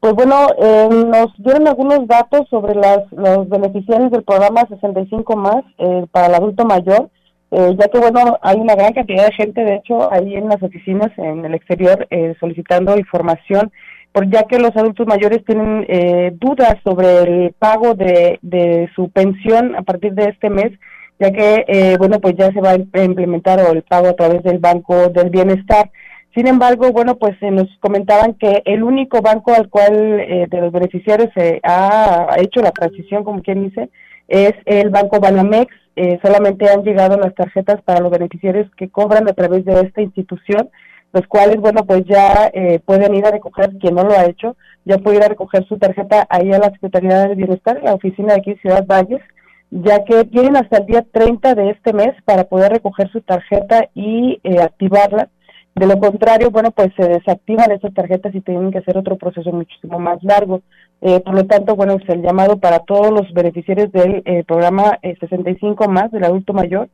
Pues bueno, eh, nos dieron algunos datos sobre las, los beneficiarios del programa 65 más eh, para el adulto mayor eh, ya que bueno, hay una gran cantidad de gente, de hecho, ahí en las oficinas en el exterior eh, solicitando información, por ya que los adultos mayores tienen eh, dudas sobre el pago de, de su pensión a partir de este mes, ya que, bueno, pues ya se va a implementar el pago a través del Banco del Bienestar. Sin embargo, bueno, pues nos comentaban que el único banco al cual de los beneficiarios se ha hecho la transición, como quien dice, es el Banco Banamex, eh, solamente han llegado las tarjetas para los beneficiarios que cobran a través de esta institución, los cuales, bueno, pues ya eh, pueden ir a recoger, quien no lo ha hecho, ya puede ir a recoger su tarjeta ahí a la Secretaría de Bienestar, la oficina de aquí Ciudad Valles, ya que tienen hasta el día 30 de este mes para poder recoger su tarjeta y eh, activarla. De lo contrario, bueno, pues se desactivan esas tarjetas y tienen que hacer otro proceso muchísimo más largo. Eh, por lo tanto, bueno, es el llamado para todos los beneficiarios del eh, programa 65 eh, más del adulto mayor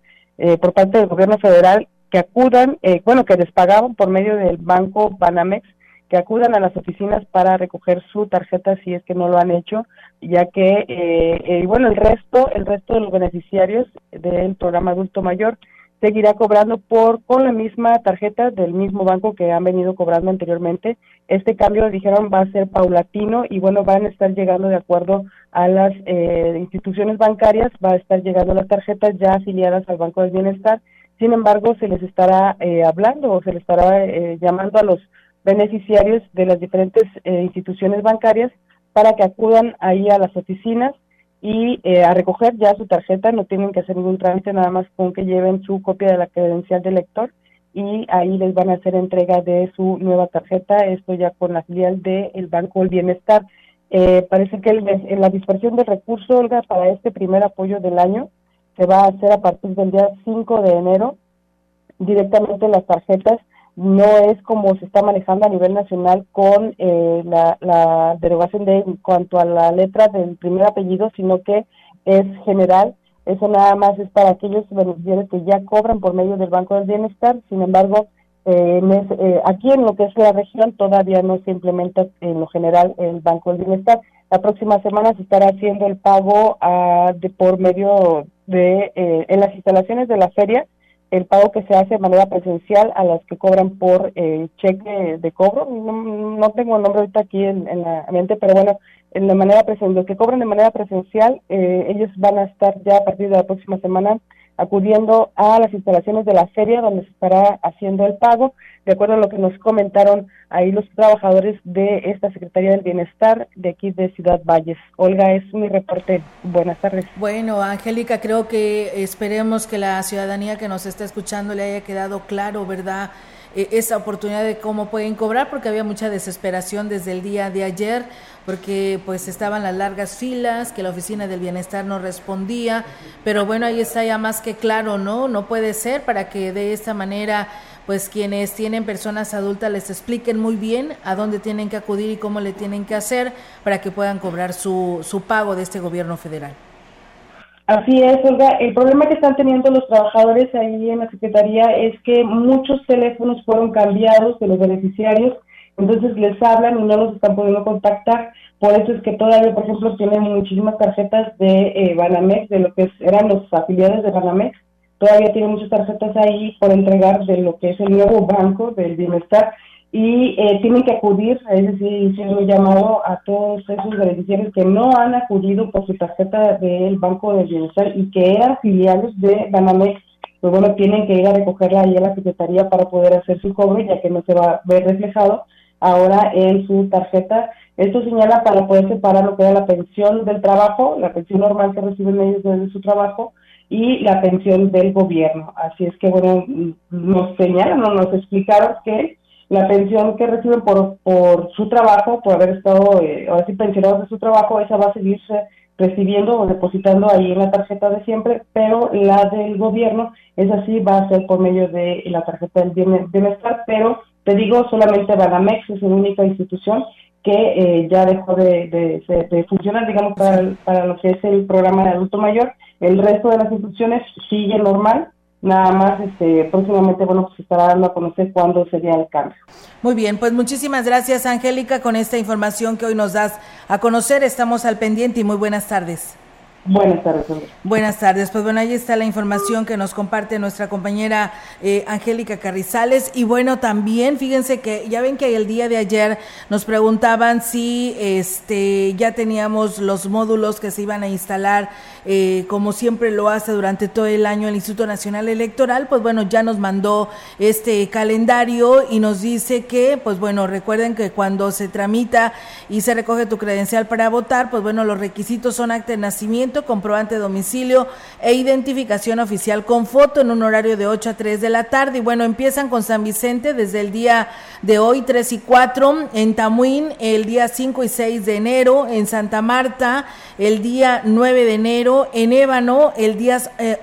por parte del gobierno federal que acudan, bueno, que despagaban por medio del banco Banamex, que acudan a las oficinas para recoger su tarjeta si es que no lo han hecho, ya que, bueno, el resto, el resto de los beneficiarios del programa adulto mayor seguirá cobrando por con la misma tarjeta del mismo banco que han venido cobrando anteriormente. Este cambio, dijeron, va a ser paulatino y bueno, van a estar llegando de acuerdo a las eh, instituciones bancarias, va a estar llegando las tarjetas ya afiliadas al Banco del Bienestar. Sin embargo, se les estará eh, hablando o se les estará eh, llamando a los beneficiarios de las diferentes instituciones bancarias para que acudan ahí a las oficinas y eh, a recoger ya su tarjeta, no tienen que hacer ningún trámite, nada más con que lleven su copia de la credencial del lector y ahí les van a hacer entrega de su nueva tarjeta, esto ya con la filial del Banco del Bienestar. Eh, parece que en la dispersión de recursos, Olga, para este primer apoyo del año se va a hacer a partir del día 5 de enero directamente las tarjetas no es como se está manejando a nivel nacional con eh, la, derogación de en cuanto a la letra del primer apellido, sino que es general. Eso nada más es para aquellos beneficiarios que ya cobran por medio del Banco del Bienestar. Sin embargo, eh, eh, aquí en lo que es la región todavía no se implementa en lo general el Banco del Bienestar. La próxima semana se estará haciendo el pago ah, de por medio de en las instalaciones de la feria el pago que se hace de manera presencial a las que cobran por eh, cheque de cobro. No, tengo el nombre ahorita aquí en, la mente, pero bueno, en la manera presencial, los que cobran de manera presencial, eh, ellos van a estar ya a partir de la próxima semana acudiendo a las instalaciones de la feria donde se estará haciendo el pago, de acuerdo a lo que nos comentaron ahí los trabajadores de esta Secretaría del Bienestar de aquí de Ciudad Valles. Olga, es mi reporte. Buenas tardes. Bueno, Angélica, creo que esperemos que la ciudadanía que nos está escuchando le haya quedado claro, ¿verdad? E, esa oportunidad de cómo pueden cobrar, porque había mucha desesperación desde el día de ayer, porque pues estaban las largas filas, que la oficina del bienestar no respondía, pero bueno, ahí está ya más que claro, ¿no? No puede ser para que de esta manera pues quienes tienen personas adultas les expliquen muy bien a dónde tienen que acudir y cómo le tienen que hacer para que puedan cobrar su, su pago de este gobierno federal. Así es, Olga. El problema que están teniendo los trabajadores ahí en la Secretaría es que muchos teléfonos fueron cambiados de los beneficiarios, entonces les hablan y no los están pudiendo contactar. Por eso es que todavía, por ejemplo, tienen muchísimas tarjetas de eh, Banamex, de lo que eran los afiliados de Banamex. Todavía tienen muchas tarjetas ahí por entregar de lo que es el nuevo banco del bienestar y eh, tienen que acudir, es decir, hicieron un llamado a todos esos beneficiarios que no han acudido por su tarjeta del Banco del Bienestar y que eran filiales de Banamex, pues bueno, tienen que ir a recogerla ahí a la Secretaría para poder hacer su cobro, ya que no se va a ver reflejado ahora en su tarjeta. Esto señala para poder separar lo que era la pensión del trabajo, la pensión normal que reciben ellos desde su trabajo, y la pensión del gobierno. Así es que, bueno, nos señalan nos explicaron que la pensión que reciben por, por su trabajo, por haber estado, eh, así pensionados de su trabajo, esa va a seguirse recibiendo o depositando ahí en la tarjeta de siempre, pero la del gobierno es así, va a ser por medio de la tarjeta del bienestar, pero te digo, solamente Banamex es la única institución que eh, ya dejó de, de, funcionar, digamos, para, para lo que es el programa de adulto mayor. El resto de las instituciones sigue normal, nada más este próximamente bueno pues estará dando a conocer cuándo sería el cambio. Muy bien, pues muchísimas gracias Angélica con esta información que hoy nos das a conocer. Estamos al pendiente y muy buenas tardes. Buenas tardes. Buenas tardes. Pues bueno, ahí está la información que nos comparte nuestra compañera eh, Angélica Carrizales. Y bueno, también fíjense que ya ven que el día de ayer nos preguntaban si este ya teníamos los módulos que se iban a instalar, eh, como siempre lo hace durante todo el año el Instituto Nacional Electoral. Pues bueno, ya nos mandó este calendario y nos dice que, pues bueno, recuerden que cuando se tramita y se recoge tu credencial para votar, pues bueno, los requisitos son acta de nacimiento comprobante de domicilio e identificación oficial con foto en un horario de 8 a 3 de la tarde. Y bueno, empiezan con San Vicente desde el día de hoy, 3 y 4, en Tamuín el día 5 y 6 de enero, en Santa Marta el día 9 de enero, en Ébano el día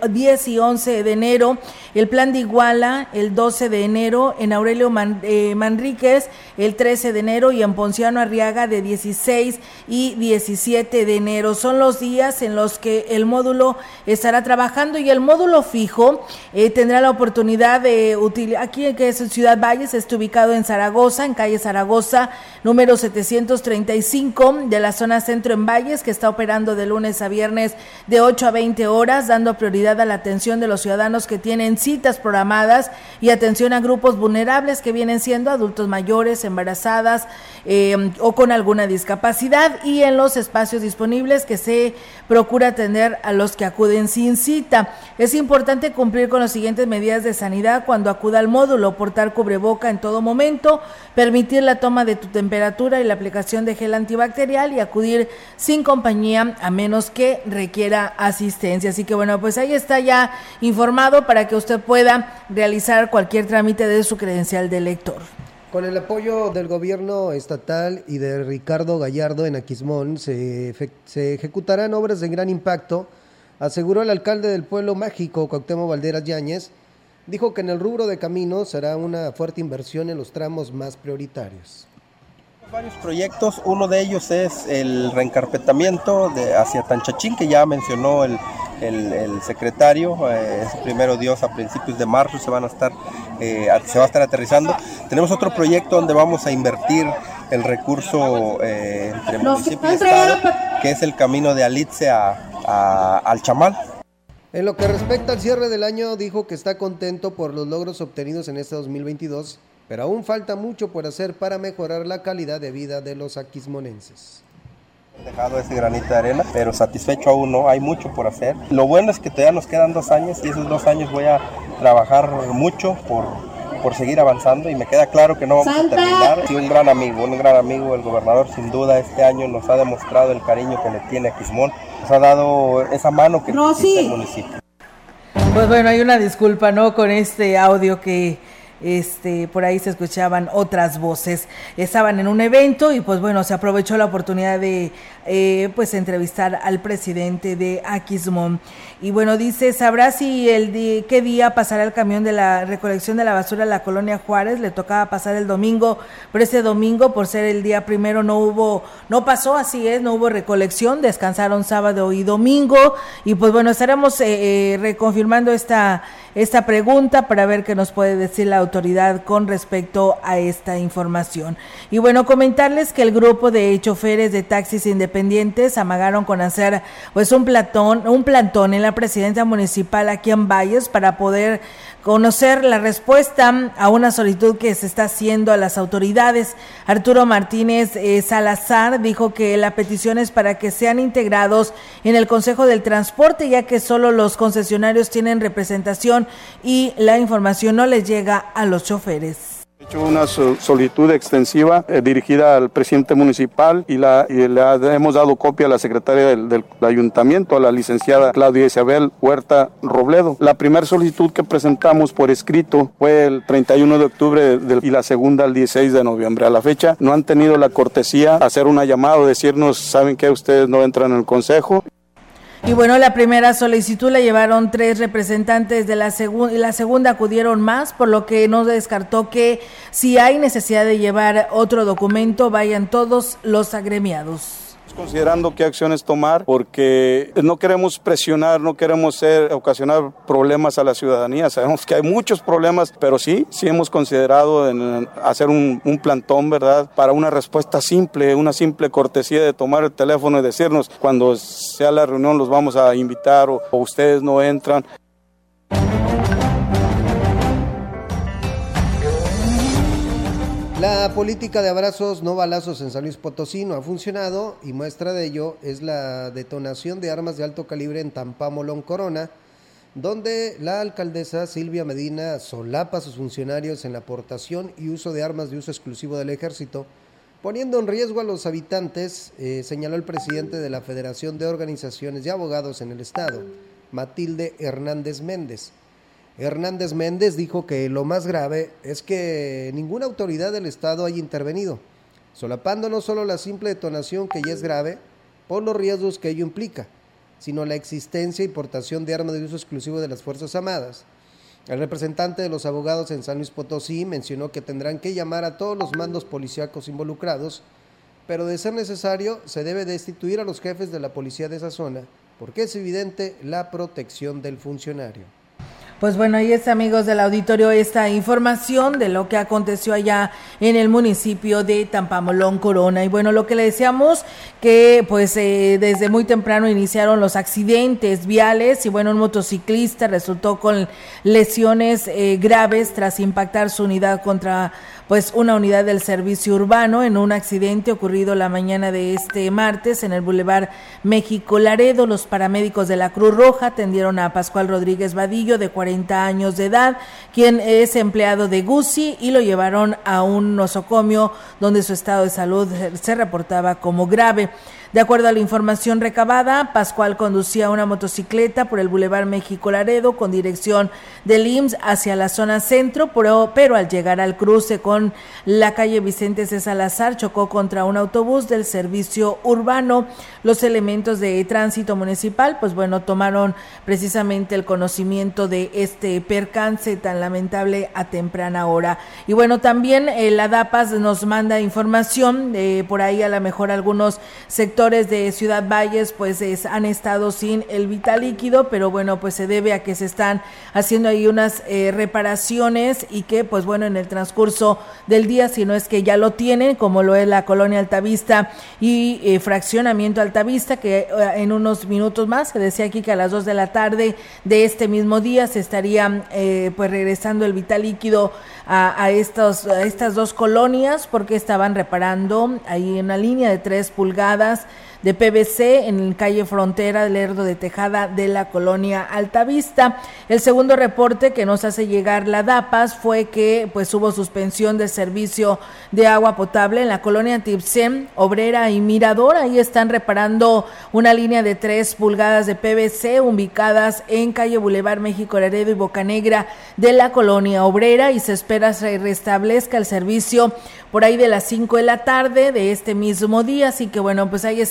10 eh, y 11 de enero, el plan de Iguala el 12 de enero, en Aurelio eh, Manríquez el 13 de enero y en Ponciano Arriaga de 16 y 17 de enero. Son los días en los que el módulo estará trabajando y el módulo fijo eh, tendrá la oportunidad de utilizar, aquí que es Ciudad Valles, está ubicado en Zaragoza, en calle Zaragoza, número 735 de la zona centro en Valles, que está operando de lunes a viernes de 8 a 20 horas, dando prioridad a la atención de los ciudadanos que tienen citas programadas y atención a grupos vulnerables que vienen siendo adultos mayores, embarazadas eh, o con alguna discapacidad y en los espacios disponibles que se procura atender a los que acuden sin cita. Es importante cumplir con las siguientes medidas de sanidad cuando acuda al módulo, portar cubreboca en todo momento, permitir la toma de tu temperatura y la aplicación de gel antibacterial y acudir sin compañía a menos que requiera asistencia. Así que bueno, pues ahí está ya informado para que usted pueda realizar cualquier trámite de su credencial de lector. Con el apoyo del gobierno estatal y de Ricardo Gallardo en Aquismón, se, se ejecutarán obras de gran impacto, aseguró el alcalde del pueblo mágico, Cuauhtémoc Valderas Yáñez, dijo que en el rubro de caminos será una fuerte inversión en los tramos más prioritarios. Varios proyectos, uno de ellos es el reencarpetamiento de hacia Tanchachín, que ya mencionó el, el, secretario, eh, es primero Dios a principios de marzo se van a estar, eh, se va a estar aterrizando. Tenemos otro proyecto donde vamos a invertir el recurso eh, entre municipio y estado, que es el camino de Alitze a, al Chamal. En lo que respecta al cierre del año, dijo que está contento por los logros obtenidos en este 2022, pero aún falta mucho por hacer para mejorar la calidad de vida de los aquismonenses dejado ese granito de arena, pero satisfecho aún no, hay mucho por hacer. Lo bueno es que todavía nos quedan dos años y esos dos años voy a trabajar mucho por, por seguir avanzando y me queda claro que no vamos a terminar. Sí, un gran amigo, un gran amigo, el gobernador sin duda este año nos ha demostrado el cariño que le tiene a Quismón, nos ha dado esa mano que necesita el municipio. Pues bueno, hay una disculpa, ¿no? Con este audio que este, por ahí se escuchaban otras voces. Estaban en un evento y pues bueno, se aprovechó la oportunidad de eh, pues entrevistar al presidente de Aquismón. Y bueno, dice, ¿sabrá si el día, qué día pasará el camión de la recolección de la basura a la colonia Juárez? Le tocaba pasar el domingo, pero ese domingo, por ser el día primero, no hubo, no pasó, así es, no hubo recolección, descansaron sábado y domingo. Y pues bueno, estaremos eh, eh, reconfirmando esta, esta pregunta para ver qué nos puede decir la autoridad con respecto a esta información. Y bueno, comentarles que el grupo de choferes de taxis independientes amagaron con hacer pues un platón, un plantón en la presidencia municipal aquí en Valles para poder conocer la respuesta a una solicitud que se está haciendo a las autoridades. Arturo Martínez eh, Salazar dijo que la petición es para que sean integrados en el Consejo del Transporte, ya que solo los concesionarios tienen representación y la información no les llega a los choferes Una solicitud extensiva eh, dirigida al presidente municipal y, la, le hemos dado copia a la secretaria del, ayuntamiento, a la licenciada Claudia Isabel Huerta Robledo. La primera solicitud que presentamos por escrito fue el 31 de octubre y la segunda el 16 de noviembre. A la fecha no han tenido la cortesía hacer una llamada, decirnos, saben que ustedes no entran en el consejo. Y bueno, la primera solicitud la llevaron tres representantes de la segunda y la segunda acudieron más, por lo que no descartó que si hay necesidad de llevar otro documento, vayan todos los agremiados considerando qué acciones tomar porque no queremos presionar, no queremos ser, ocasionar problemas a la ciudadanía. Sabemos que hay muchos problemas, pero sí, sí hemos considerado hacer un, plantón, ¿verdad? Para una respuesta simple, una simple cortesía de tomar el teléfono y decirnos cuando sea la reunión los vamos a invitar o ustedes no entran. La política de abrazos no balazos en San Luis Potosí no ha funcionado y muestra de ello es la detonación de armas de alto calibre en Tampamolón Corona, donde la alcaldesa Silvia Medina solapa a sus funcionarios en la aportación y uso de armas de uso exclusivo del ejército, poniendo en riesgo a los habitantes, eh, señaló el presidente de la Federación de Organizaciones de Abogados en el Estado, Matilde Hernández Méndez. Hernández Méndez dijo que lo más grave es que ninguna autoridad del Estado haya intervenido, solapando no solo la simple detonación que ya es grave por los riesgos que ello implica, sino la existencia y portación de armas de uso exclusivo de las Fuerzas Armadas. El representante de los abogados en San Luis Potosí mencionó que tendrán que llamar a todos los mandos policíacos involucrados, pero de ser necesario se debe destituir a los jefes de la policía de esa zona, porque es evidente la protección del funcionario. Pues bueno, ahí está, amigos del auditorio, esta información de lo que aconteció allá en el municipio de Tampamolón, Corona. Y bueno, lo que le decíamos, que pues eh, desde muy temprano iniciaron los accidentes viales y bueno, un motociclista resultó con lesiones eh, graves tras impactar su unidad contra pues una unidad del servicio urbano en un accidente ocurrido la mañana de este martes en el Boulevard México Laredo. Los paramédicos de la Cruz Roja atendieron a Pascual Rodríguez Vadillo, de 40 años de edad, quien es empleado de Guzzi, y lo llevaron a un nosocomio donde su estado de salud se reportaba como grave. De acuerdo a la información recabada, Pascual conducía una motocicleta por el Boulevard México Laredo con dirección del IMSS hacia la zona centro, pero, pero al llegar al cruce con la calle Vicente C. Salazar chocó contra un autobús del servicio urbano. Los elementos de tránsito municipal, pues bueno, tomaron precisamente el conocimiento de este percance tan lamentable a temprana hora. Y bueno, también eh, la DAPAS nos manda información, de por ahí a lo mejor algunos sectores de Ciudad Valles pues han estado sin el vital líquido, pero bueno, pues se debe a que se están haciendo ahí unas eh, reparaciones y que pues bueno, en el transcurso del día, si no es que ya lo tienen, como lo es la colonia Altavista y eh, fraccionamiento Altavista, que eh, en unos minutos más, se decía aquí que a las 2 de la tarde de este mismo día se estaría pues regresando el vital líquido a, estos, a estas dos colonias porque estaban reparando ahí una línea de tres pulgadas de PVC en calle Frontera del Lerdo de Tejada de la colonia Altavista. El segundo reporte que nos hace llegar la DAPAS fue que pues hubo suspensión del servicio de agua potable en la colonia Tipsem, Obrera y Mirador. Ahí están reparando una línea de tres pulgadas de PVC ubicadas en calle Boulevard México Laredo y Bocanegra de la colonia Obrera y se espera se restablezca el servicio por ahí de las 5 de la tarde de este mismo día. Así que bueno, pues ahí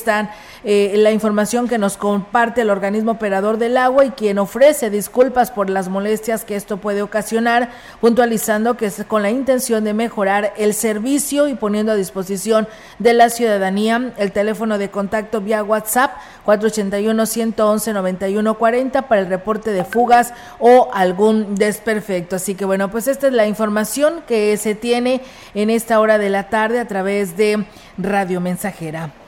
eh, la información que nos comparte el organismo operador del agua y quien ofrece disculpas por las molestias que esto puede ocasionar, puntualizando que es con la intención de mejorar el servicio y poniendo a disposición de la ciudadanía el teléfono de contacto vía WhatsApp 481-111-9140 para el reporte de fugas o algún desperfecto. Así que bueno, pues esta es la información que se tiene en esta hora de la tarde a través de Radio Mensajera.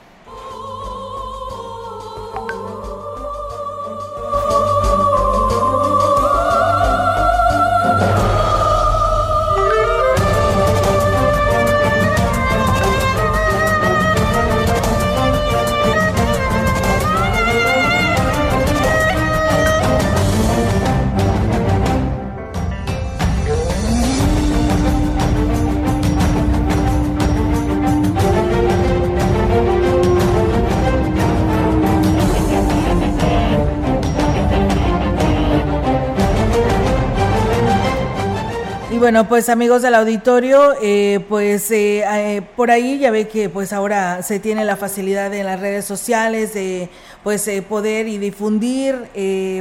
Bueno, pues amigos del auditorio, eh, pues eh, eh, por ahí ya ve que pues ahora se tiene la facilidad en las redes sociales de pues poder y difundir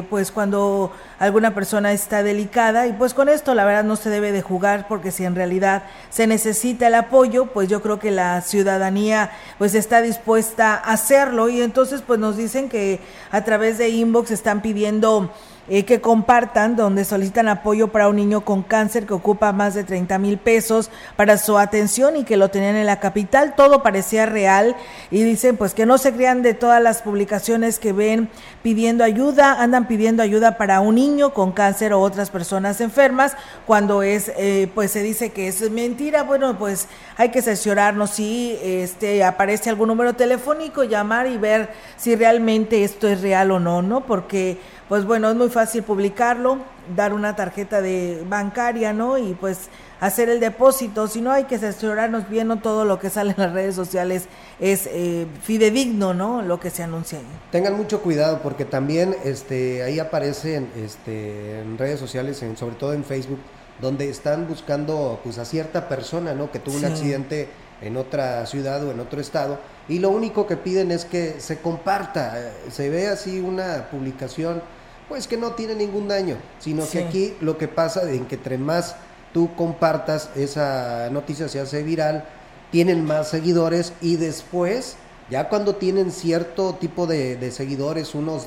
pues cuando alguna persona está delicada. Y pues con esto la verdad no se debe de jugar porque si en realidad se necesita el apoyo pues yo creo que la ciudadanía pues está dispuesta a hacerlo. Y entonces pues nos dicen que a través de inbox están pidiendo eh, que compartan, donde solicitan apoyo para un niño con cáncer que ocupa más de 30 mil pesos para su atención y que lo tenían en la capital. Todo parecía real y dicen pues que no se crean de todas las publicaciones que ven pidiendo ayuda, andan pidiendo ayuda para un niño con cáncer o otras personas enfermas, cuando es, eh, pues se dice que es mentira. Bueno, pues hay que cerciorarnos si este, aparece algún número telefónico, llamar y ver si realmente esto es real o no, ¿no? Porque pues bueno, es muy fácil publicarlo, dar una tarjeta de bancaria, ¿no? Y pues hacer el depósito, si no hay que asesorarnos bien, no todo lo que sale en las redes sociales es eh, fidedigno, ¿no? Lo que se anuncia ahí. Tengan mucho cuidado porque también este, ahí aparecen este, en redes sociales, en, sobre todo en Facebook, donde están buscando pues a cierta persona, ¿no? Que tuvo un accidente en otra ciudad o en otro estado y lo único que piden es que se comparta, eh, se ve así una publicación pues que no tiene ningún daño, sino que aquí lo que pasa es que entre más tú compartas esa noticia se hace viral, tienen más seguidores y después, ya cuando tienen cierto tipo de, seguidores, unos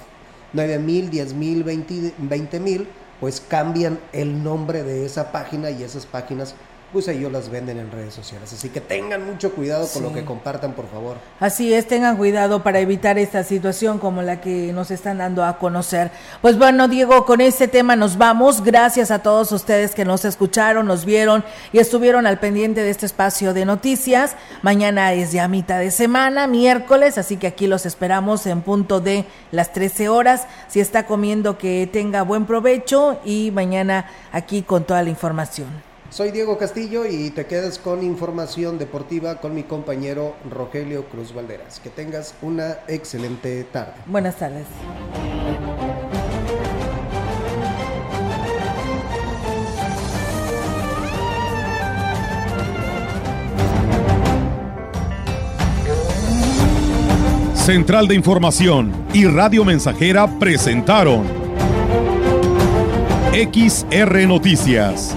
9 mil, 10 mil, 20 mil, pues cambian el nombre de esa página y esas páginas pues ellos las venden en redes sociales. Así que tengan mucho cuidado con lo que compartan, por favor. Así es, tengan cuidado para evitar esta situación como la que nos están dando a conocer. Pues bueno, Diego, con este tema nos vamos. Gracias a todos ustedes que nos escucharon, nos vieron y estuvieron al pendiente de este espacio de noticias. Mañana es ya mitad de semana, miércoles, así que aquí los esperamos en punto de las 13 horas. Si está comiendo, que tenga buen provecho y mañana aquí con toda la información. Soy Diego Castillo y te quedas con información deportiva con mi compañero Rogelio Cruz Valderas. Que tengas una excelente tarde. Buenas tardes. Central de Información y Radio Mensajera presentaron XR Noticias